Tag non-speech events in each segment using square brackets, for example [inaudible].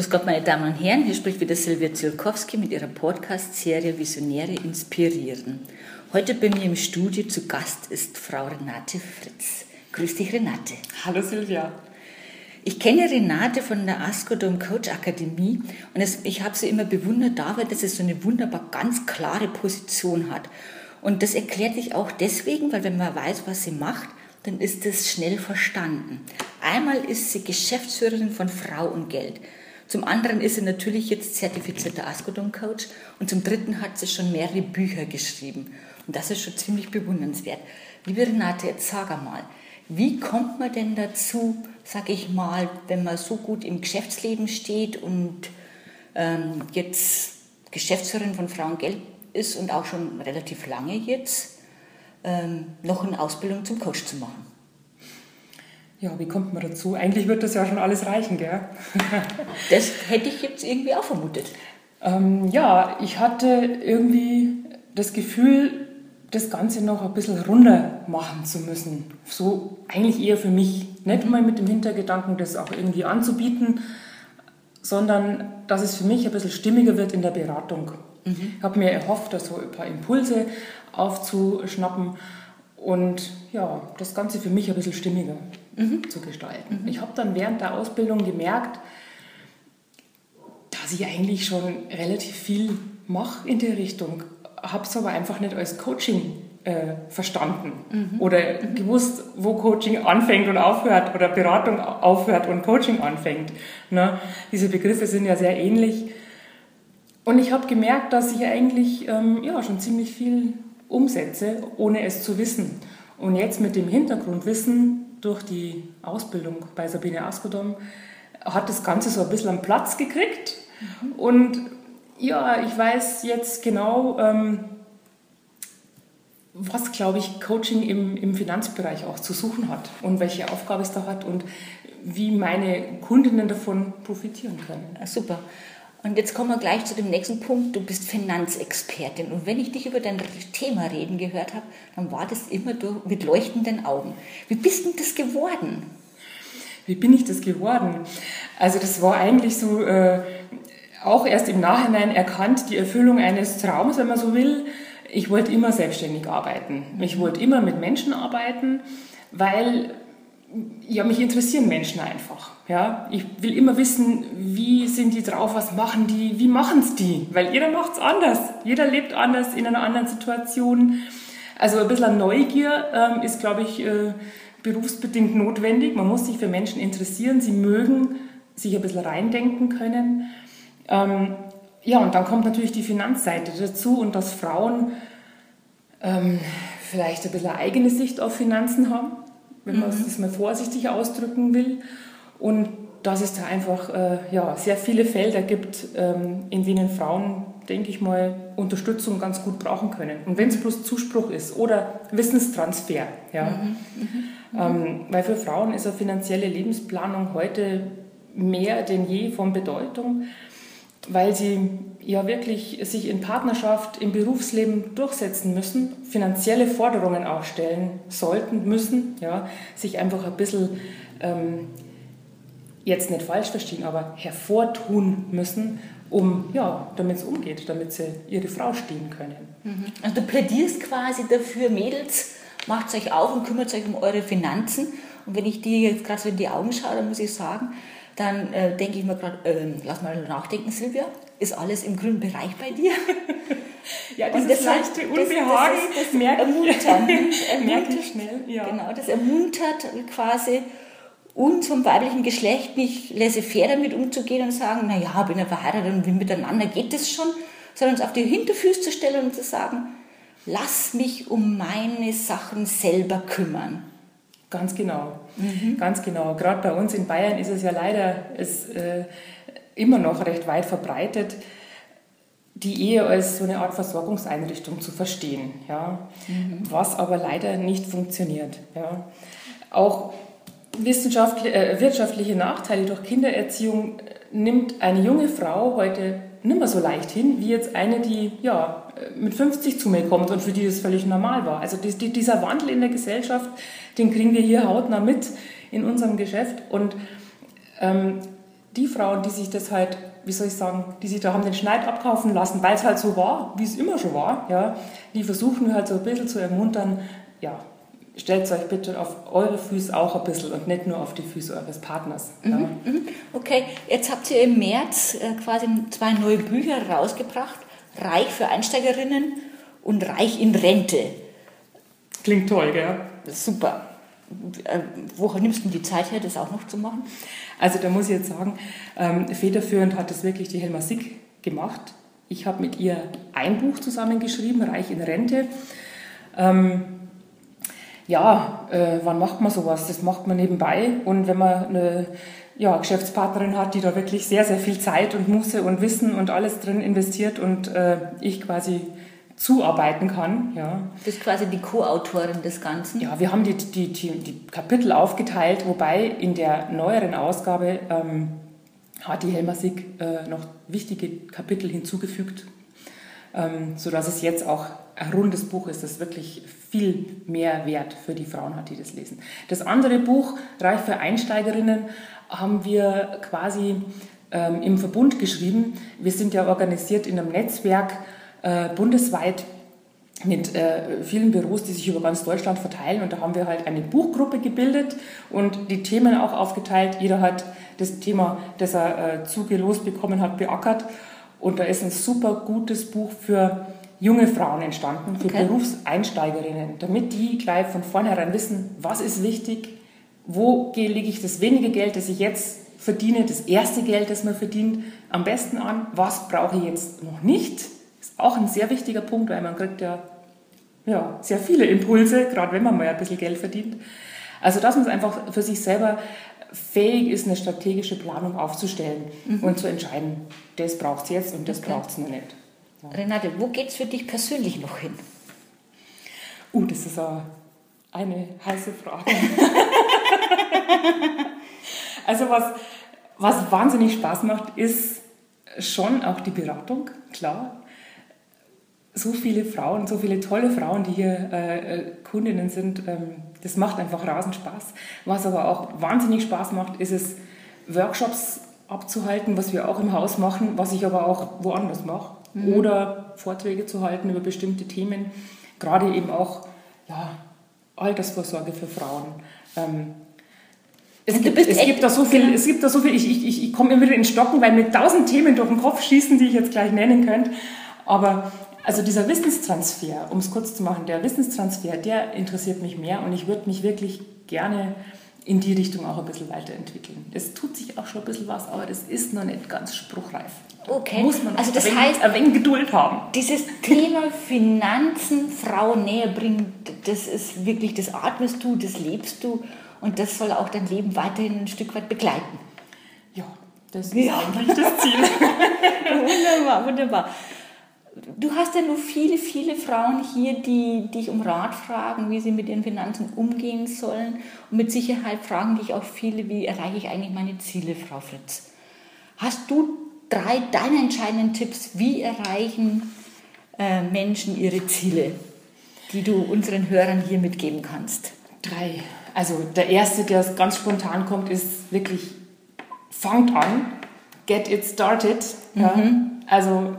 Grüß Gott, meine Damen und Herren, hier spricht wieder Silvia Zielkowski mit ihrer Podcast-Serie Visionäre inspirieren. Heute bei mir im Studio zu Gast ist Frau Renate Fritz. Grüß dich, Renate. Hallo, Silvia. Ich kenne Renate von der Askodom Coach Akademie und es, ich habe sie immer bewundert dabei, dass sie so eine wunderbar ganz klare Position hat. Und das erklärt sich auch deswegen, weil wenn man weiß, was sie macht, dann ist es schnell verstanden. Einmal ist sie Geschäftsführerin von Frau und Geld. Zum anderen ist sie natürlich jetzt zertifizierter Askodon-Coach und zum dritten hat sie schon mehrere Bücher geschrieben. Und das ist schon ziemlich bewundernswert. Liebe Renate, jetzt sag einmal, wie kommt man denn dazu, sag ich mal, wenn man so gut im Geschäftsleben steht und ähm, jetzt Geschäftsführerin von Frauengeld ist und auch schon relativ lange jetzt, ähm, noch eine Ausbildung zum Coach zu machen? Ja, wie kommt man dazu? Eigentlich wird das ja schon alles reichen, gell? [laughs] das hätte ich jetzt irgendwie auch vermutet. Ähm, ja, ich hatte irgendwie das Gefühl, das Ganze noch ein bisschen runder machen zu müssen. So eigentlich eher für mich. Nicht mal mit dem Hintergedanken, das auch irgendwie anzubieten, sondern dass es für mich ein bisschen stimmiger wird in der Beratung. Mhm. Ich habe mir erhofft, da so ein paar Impulse aufzuschnappen und ja, das Ganze für mich ein bisschen stimmiger mhm. zu gestalten. Mhm. Ich habe dann während der Ausbildung gemerkt, dass ich eigentlich schon relativ viel mache in der Richtung, habe es aber einfach nicht als Coaching äh, verstanden mhm. oder mhm. gewusst, wo Coaching anfängt und aufhört oder Beratung aufhört und Coaching anfängt. Ne? Diese Begriffe sind ja sehr ähnlich. Und ich habe gemerkt, dass ich eigentlich ähm, ja, schon ziemlich viel umsetze, ohne es zu wissen. Und jetzt mit dem Hintergrundwissen durch die Ausbildung bei Sabine Askodom hat das Ganze so ein bisschen einen Platz gekriegt. Mhm. Und ja, ich weiß jetzt genau, ähm, was, glaube ich, Coaching im, im Finanzbereich auch zu suchen hat und welche Aufgabe es da hat und wie meine Kundinnen davon profitieren können. Super. Und jetzt kommen wir gleich zu dem nächsten Punkt. Du bist Finanzexpertin. Und wenn ich dich über dein Thema reden gehört habe, dann war das immer mit leuchtenden Augen. Wie bist du das geworden? Wie bin ich das geworden? Also das war eigentlich so äh, auch erst im Nachhinein erkannt, die Erfüllung eines Traums, wenn man so will. Ich wollte immer selbstständig arbeiten. Ich wollte immer mit Menschen arbeiten, weil ja, mich interessieren Menschen einfach. Ja, ich will immer wissen, wie sind die drauf, was machen die, wie machen es die, weil jeder macht es anders. Jeder lebt anders in einer anderen Situation. Also ein bisschen Neugier ähm, ist, glaube ich, äh, berufsbedingt notwendig. Man muss sich für Menschen interessieren. Sie mögen sich ein bisschen reindenken können. Ähm, ja, und dann kommt natürlich die Finanzseite dazu und dass Frauen ähm, vielleicht ein bisschen eigene Sicht auf Finanzen haben, wenn man mhm. das mal vorsichtig ausdrücken will. Und dass es da einfach äh, ja, sehr viele Felder gibt, ähm, in denen Frauen, denke ich mal, Unterstützung ganz gut brauchen können. Und wenn es bloß Zuspruch ist oder Wissenstransfer. Ja. Mhm. Mhm. Ähm, weil für Frauen ist eine finanzielle Lebensplanung heute mehr denn je von Bedeutung, weil sie ja wirklich sich in Partnerschaft, im Berufsleben durchsetzen müssen, finanzielle Forderungen auch stellen sollten, müssen, ja, sich einfach ein bisschen ähm, jetzt nicht falsch verstehen, aber hervortun müssen, um, ja, damit es umgeht, damit sie ihre Frau stehen können. Mhm. Also du plädierst quasi dafür, Mädels, macht euch auf und kümmert euch um eure Finanzen. Und wenn ich dir jetzt gerade so in die Augen schaue, dann muss ich sagen, dann äh, denke ich mir gerade, äh, lass mal nachdenken, Silvia, ist alles im grünen Bereich bei dir? [laughs] ja, dieses das leichte Unbehagen, das, das, das merkt ermuntern, ermuntert, schnell. Ja. Genau, das ermuntert quasi uns vom weiblichen Geschlecht nicht laissez-faire damit umzugehen und sagen, naja, bin ja verheiratet und wir miteinander geht das schon, sondern uns auf die Hinterfüße zu stellen und zu sagen, lass mich um meine Sachen selber kümmern. Ganz genau, mhm. ganz genau. Gerade bei uns in Bayern ist es ja leider, es, äh, immer noch recht weit verbreitet, die Ehe als so eine Art Versorgungseinrichtung zu verstehen, ja, mhm. was aber leider nicht funktioniert. Ja. Auch äh, wirtschaftliche Nachteile durch Kindererziehung nimmt eine junge Frau heute nicht mehr so leicht hin, wie jetzt eine, die ja, mit 50 zu mir kommt und für die das völlig normal war. Also die, die, dieser Wandel in der Gesellschaft, den kriegen wir hier hautnah mit in unserem Geschäft. Und ähm, die Frauen, die sich das halt, wie soll ich sagen, die sich da haben den Schneid abkaufen lassen, weil es halt so war, wie es immer schon war, ja, die versuchen halt so ein bisschen zu ermuntern, ja, stellt euch bitte auf eure Füße auch ein bisschen und nicht nur auf die Füße eures Partners. Mhm, ja. Mhm. Okay, jetzt habt ihr im März äh, quasi zwei neue Bücher rausgebracht, Reich für Einsteigerinnen und Reich in Rente. Klingt toll, gell? Super. Äh, woher nimmst du die Zeit her, das auch noch zu machen? Also da muss ich jetzt sagen, ähm, federführend hat das wirklich die Helma Sick gemacht. Ich habe mit ihr ein Buch zusammengeschrieben, Reich in Rente. Ähm, ja, äh, wann macht man sowas? Das macht man nebenbei. Und wenn man eine ja, Geschäftspartnerin hat, die da wirklich sehr, sehr viel Zeit und Muße und Wissen und alles drin investiert und äh, ich quasi zuarbeiten kann. Ja. Du bist quasi die Co-Autorin des Ganzen. Ja, wir haben die, die, die, die, Kapitel aufgeteilt, wobei in der neueren Ausgabe ähm, hat die Helma Sick äh, noch wichtige Kapitel hinzugefügt, ähm, sodass es jetzt auch ein rundes Buch ist, das wirklich viel mehr Wert für die Frauen hat, die das lesen. Das andere Buch, Reich für Einsteigerinnen, haben wir quasi ähm, im Verbund geschrieben. Wir sind ja organisiert in einem Netzwerk äh, bundesweit mit äh, vielen Büros, die sich über ganz Deutschland verteilen. Und da haben wir halt eine Buchgruppe gebildet und die Themen auch aufgeteilt. Jeder hat das Thema, das er äh, zugelost bekommen hat, beackert. Und da ist ein super gutes Buch für junge Frauen entstanden, für okay. Berufseinsteigerinnen, damit die gleich von vornherein wissen, was ist wichtig, wo lege ich das wenige Geld, das ich jetzt verdiene, das erste Geld, das man verdient, am besten an, was brauche ich jetzt noch nicht. Ist auch ein sehr wichtiger Punkt, weil man kriegt ja, ja sehr viele Impulse, gerade wenn man mal ein bisschen Geld verdient. Also dass man es einfach für sich selber fähig ist, eine strategische Planung aufzustellen mhm. und zu entscheiden, das braucht es jetzt und das okay. braucht es noch nicht. Renate, wo geht es für dich persönlich noch hin? Uh, das ist eine heiße Frage. [laughs] also was, was wahnsinnig Spaß macht, ist schon auch die Beratung, klar. So viele Frauen, so viele tolle Frauen, die hier äh, äh, Kundinnen sind, ähm, das macht einfach rasend Spaß. Was aber auch wahnsinnig Spaß macht, ist es, Workshops abzuhalten, was wir auch im Haus machen, was ich aber auch woanders mache mhm. oder Vorträge zu halten über bestimmte Themen, gerade eben auch ja, Altersvorsorge für Frauen. Ähm, es, gibt, es, gibt, da so viel, es gibt da so viel, ich, ich, ich komme immer wieder in Stocken, weil mir tausend Themen durch den Kopf schießen, die ich jetzt gleich nennen könnte. Aber also dieser Wissenstransfer, um es kurz zu machen, der Wissenstransfer, der interessiert mich mehr und ich würde mich wirklich gerne in die Richtung auch ein bisschen weiterentwickeln. Es tut sich auch schon ein bisschen was, aber das ist noch nicht ganz spruchreif. Okay. Muss man also das ein heißt, ein wenig Geduld haben. Dieses Thema Finanzen Frauen näher bringen, das ist wirklich, das atmest du, das lebst du und das soll auch dein Leben weiterhin ein Stück weit begleiten. Ja, das ist ja. eigentlich das Ziel. [laughs] wunderbar, wunderbar. Du hast ja nur viele, viele Frauen hier, die dich um Rat fragen, wie sie mit ihren Finanzen umgehen sollen. Und mit Sicherheit fragen dich auch viele, wie erreiche ich eigentlich meine Ziele, Frau Fritz. Hast du drei deiner entscheidenden Tipps, wie erreichen äh, Menschen ihre Ziele, die du unseren Hörern hier mitgeben kannst? Drei. Also der erste, der ganz spontan kommt, ist wirklich, fangt an, get it started. Mhm. Ja. Also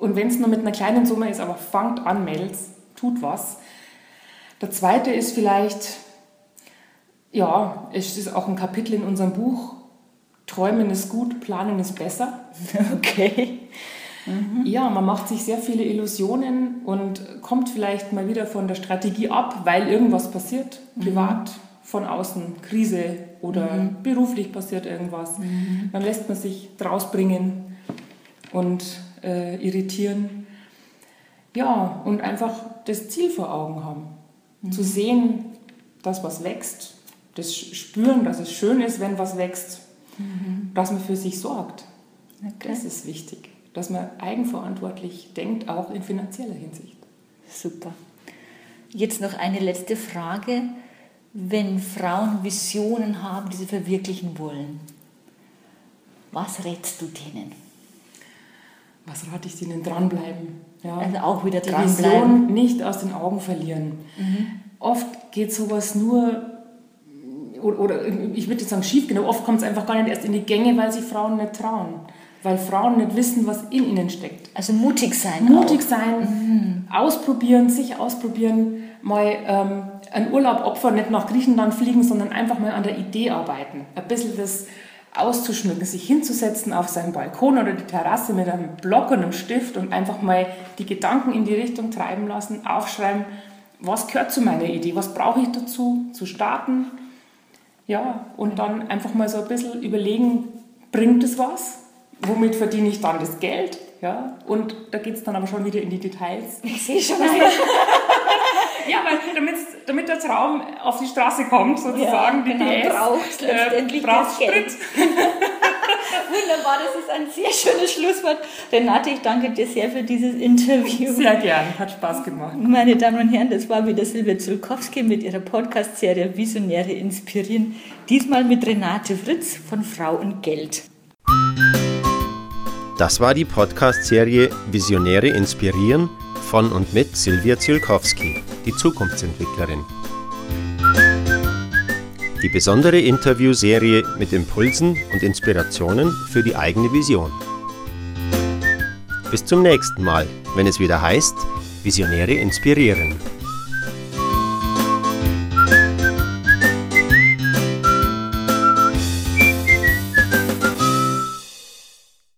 und wenn es nur mit einer kleinen Summe ist, aber fangt an, Mädels, tut was. Der zweite ist vielleicht, ja, es ist auch ein Kapitel in unserem Buch, Träumen ist gut, Planen ist besser. [laughs] Okay. Mhm. Ja, man macht sich sehr viele Illusionen und kommt vielleicht mal wieder von der Strategie ab, weil irgendwas passiert, mhm. privat, von außen, Krise oder mhm. beruflich passiert irgendwas. Mhm. Dann lässt man sich draus bringen und äh, irritieren. Ja, und einfach das Ziel vor Augen haben. Mhm. Zu sehen, dass was wächst, das Spüren, dass es schön ist, wenn was wächst, mhm. dass man für sich sorgt. Okay. Das ist wichtig, dass man eigenverantwortlich denkt, auch in finanzieller Hinsicht. Super. Jetzt noch eine letzte Frage. Wenn Frauen Visionen haben, die sie verwirklichen wollen, was rätst du denen? Was rate ich denen? Dranbleiben. Ja. Also auch wieder Die Vision nicht aus den Augen verlieren. Mhm. Oft geht sowas nur, oder, oder ich würde sagen schief, genau, oft kommt es einfach gar nicht erst in die Gänge, weil sich Frauen nicht trauen. Weil Frauen nicht wissen, was in ihnen steckt. Also mutig sein. Mutig auch. sein, mhm. ausprobieren, sich ausprobieren, mal ähm, einen Urlaub opfern, nicht nach Griechenland fliegen, sondern einfach mal an der Idee arbeiten. Ein bisschen das auszuschmücken, sich hinzusetzen auf seinen Balkon oder die Terrasse mit einem Block und einem Stift und einfach mal die Gedanken in die Richtung treiben lassen, aufschreiben, was gehört zu meiner Idee, was brauche ich dazu, zu starten. Ja, und dann einfach mal so ein bisschen überlegen, bringt es was? Womit verdiene ich dann das Geld? Ja, und da geht es dann aber schon wieder in die Details. Ich sehe schon. [laughs] [laughs] ja, weil damit der Traum auf die Straße kommt, sozusagen, ja, genau, die PS, braucht äh, letztendlich das Geld. [laughs] Wunderbar, das ist ein sehr schönes Schlusswort. Renate, ich danke dir sehr für dieses Interview. Sehr gern, hat Spaß gemacht. Meine Damen und Herren, das war wieder Silvia Zulkowski mit ihrer Podcast-Serie Visionäre inspirieren. Diesmal mit Renate Fritz von Frau und Geld. Das war die Podcast-Serie Visionäre inspirieren von und mit Silvia Zielkowski, die Zukunftsentwicklerin. Die besondere Interviewserie mit Impulsen und Inspirationen für die eigene Vision. Bis zum nächsten Mal, wenn es wieder heißt, Visionäre inspirieren.